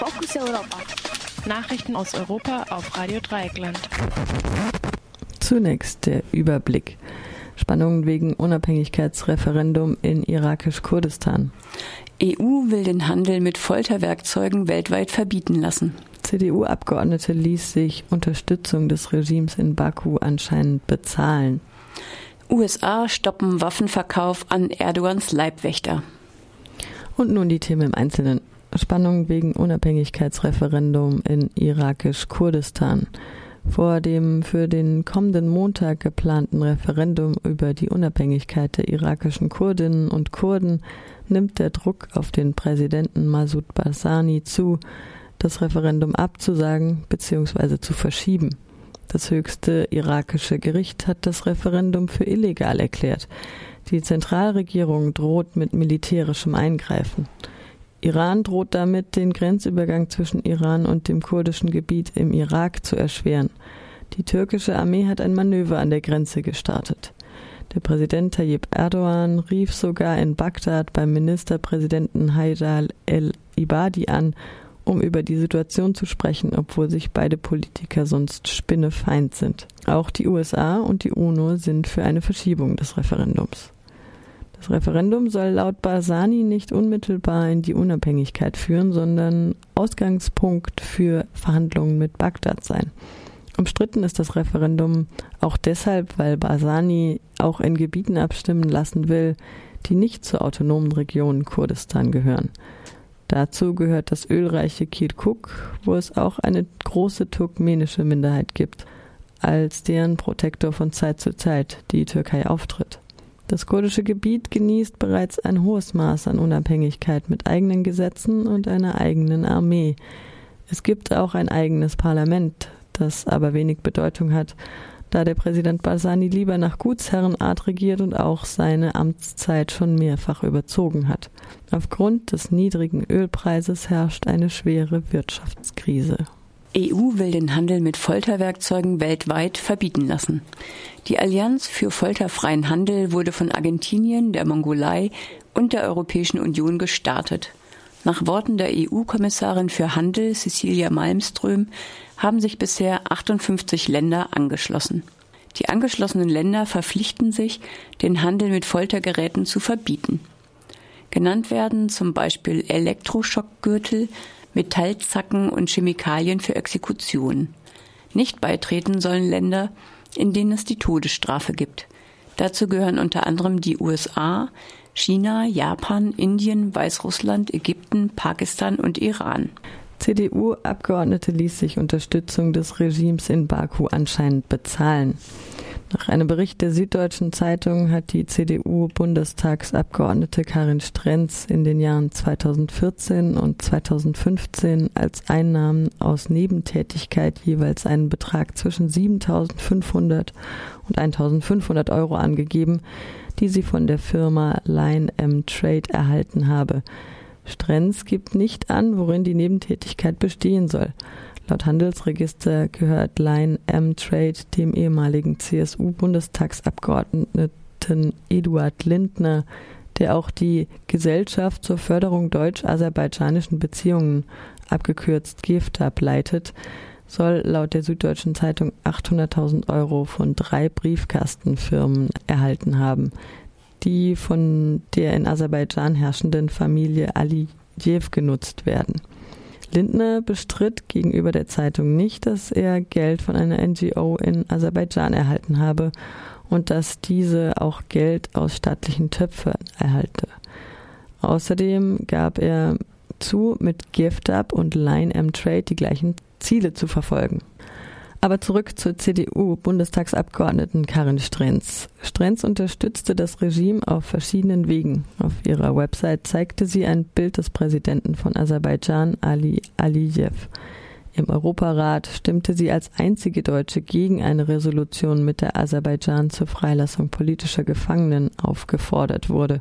Fokus Europa. Nachrichten aus Europa auf Radio Dreieckland. Zunächst der Überblick. Spannungen wegen Unabhängigkeitsreferendum in irakisch-Kurdistan. EU will den Handel mit Folterwerkzeugen weltweit verbieten lassen. CDU-Abgeordnete ließ sich Unterstützung des Regimes in Baku anscheinend bezahlen. USA stoppen Waffenverkauf an Erdogans Leibwächter. Und nun die Themen im Einzelnen. Spannung wegen Unabhängigkeitsreferendum in irakisch-Kurdistan. Vor dem für den kommenden Montag geplanten Referendum über die Unabhängigkeit der irakischen Kurdinnen und Kurden nimmt der Druck auf den Präsidenten Masud Barzani zu, das Referendum abzusagen bzw. zu verschieben. Das höchste irakische Gericht hat das Referendum für illegal erklärt. Die Zentralregierung droht mit militärischem Eingreifen. Iran droht damit, den Grenzübergang zwischen Iran und dem kurdischen Gebiet im Irak zu erschweren. Die türkische Armee hat ein Manöver an der Grenze gestartet. Der Präsident Tayyip Erdogan rief sogar in Bagdad beim Ministerpräsidenten Haidar el-Ibadi an, um über die Situation zu sprechen, obwohl sich beide Politiker sonst spinnefeind sind. Auch die USA und die UNO sind für eine Verschiebung des Referendums. Das Referendum soll laut Barzani nicht unmittelbar in die Unabhängigkeit führen, sondern Ausgangspunkt für Verhandlungen mit Bagdad sein. Umstritten ist das Referendum auch deshalb, weil Barzani auch in Gebieten abstimmen lassen will, die nicht zur autonomen Region Kurdistan gehören. Dazu gehört das ölreiche Kirkuk, wo es auch eine große turkmenische Minderheit gibt, als deren Protektor von Zeit zu Zeit die Türkei auftritt. Das kurdische Gebiet genießt bereits ein hohes Maß an Unabhängigkeit mit eigenen Gesetzen und einer eigenen Armee. Es gibt auch ein eigenes Parlament, das aber wenig Bedeutung hat, da der Präsident Barzani lieber nach Gutsherrenart regiert und auch seine Amtszeit schon mehrfach überzogen hat. Aufgrund des niedrigen Ölpreises herrscht eine schwere Wirtschaftskrise. EU will den Handel mit Folterwerkzeugen weltweit verbieten lassen. Die Allianz für folterfreien Handel wurde von Argentinien, der Mongolei und der Europäischen Union gestartet. Nach Worten der EU-Kommissarin für Handel Cecilia Malmström haben sich bisher 58 Länder angeschlossen. Die angeschlossenen Länder verpflichten sich, den Handel mit Foltergeräten zu verbieten. Genannt werden zum Beispiel Elektroschockgürtel, Metallzacken und Chemikalien für Exekutionen. Nicht beitreten sollen Länder, in denen es die Todesstrafe gibt. Dazu gehören unter anderem die USA, China, Japan, Indien, Weißrussland, Ägypten, Pakistan und Iran. CDU-Abgeordnete ließ sich Unterstützung des Regimes in Baku anscheinend bezahlen. Nach einem Bericht der Süddeutschen Zeitung hat die CDU-Bundestagsabgeordnete Karin Strenz in den Jahren 2014 und 2015 als Einnahmen aus Nebentätigkeit jeweils einen Betrag zwischen 7.500 und 1.500 Euro angegeben, die sie von der Firma Line M Trade erhalten habe. Strenz gibt nicht an, worin die Nebentätigkeit bestehen soll. Laut Handelsregister gehört Line M Trade dem ehemaligen CSU-Bundestagsabgeordneten Eduard Lindner, der auch die Gesellschaft zur Förderung deutsch-aserbaidschanischen Beziehungen, abgekürzt GEFTAB, leitet, soll laut der Süddeutschen Zeitung 800.000 Euro von drei Briefkastenfirmen erhalten haben, die von der in Aserbaidschan herrschenden Familie Alijev genutzt werden. Lindner bestritt gegenüber der Zeitung nicht, dass er Geld von einer NGO in Aserbaidschan erhalten habe und dass diese auch Geld aus staatlichen Töpfen erhalte. Außerdem gab er zu, mit GiftUp und Line M Trade die gleichen Ziele zu verfolgen. Aber zurück zur CDU-Bundestagsabgeordneten Karin Strenz. Strenz unterstützte das Regime auf verschiedenen Wegen. Auf ihrer Website zeigte sie ein Bild des Präsidenten von Aserbaidschan, Ali Aliyev. Im Europarat stimmte sie als einzige Deutsche gegen eine Resolution, mit der Aserbaidschan zur Freilassung politischer Gefangenen aufgefordert wurde.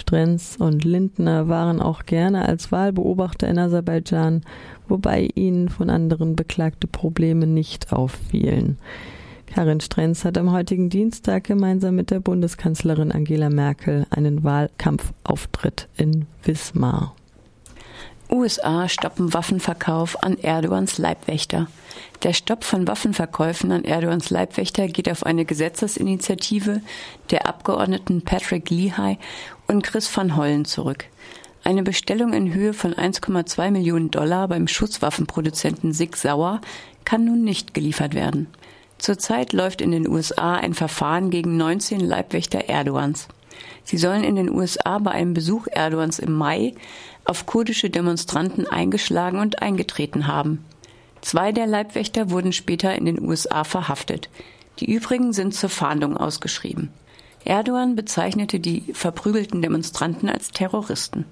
Strenz und Lindner waren auch gerne als Wahlbeobachter in Aserbaidschan, wobei ihnen von anderen beklagte Probleme nicht auffielen. Karin Strenz hat am heutigen Dienstag gemeinsam mit der Bundeskanzlerin Angela Merkel einen Wahlkampfauftritt in Wismar. USA stoppen Waffenverkauf an Erdogans Leibwächter. Der Stopp von Waffenverkäufen an Erdogans Leibwächter geht auf eine Gesetzesinitiative der Abgeordneten Patrick Leahy und Chris van Hollen zurück. Eine Bestellung in Höhe von 1,2 Millionen Dollar beim Schusswaffenproduzenten Sig Sauer kann nun nicht geliefert werden. Zurzeit läuft in den USA ein Verfahren gegen 19 Leibwächter Erdogans. Sie sollen in den USA bei einem Besuch Erdogans im Mai auf kurdische Demonstranten eingeschlagen und eingetreten haben. Zwei der Leibwächter wurden später in den USA verhaftet. Die übrigen sind zur Fahndung ausgeschrieben. Erdogan bezeichnete die verprügelten Demonstranten als Terroristen.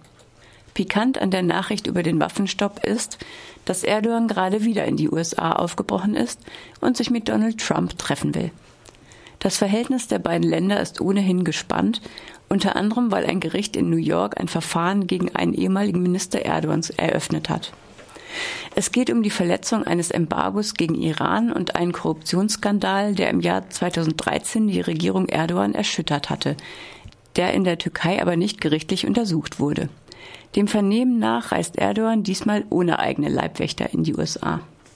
Pikant an der Nachricht über den Waffenstopp ist, dass Erdogan gerade wieder in die USA aufgebrochen ist und sich mit Donald Trump treffen will. Das Verhältnis der beiden Länder ist ohnehin gespannt, unter anderem weil ein Gericht in New York ein Verfahren gegen einen ehemaligen Minister Erdogans eröffnet hat. Es geht um die Verletzung eines Embargos gegen Iran und einen Korruptionsskandal, der im Jahr 2013 die Regierung Erdogan erschüttert hatte, der in der Türkei aber nicht gerichtlich untersucht wurde. Dem Vernehmen nach reist Erdogan diesmal ohne eigene Leibwächter in die USA.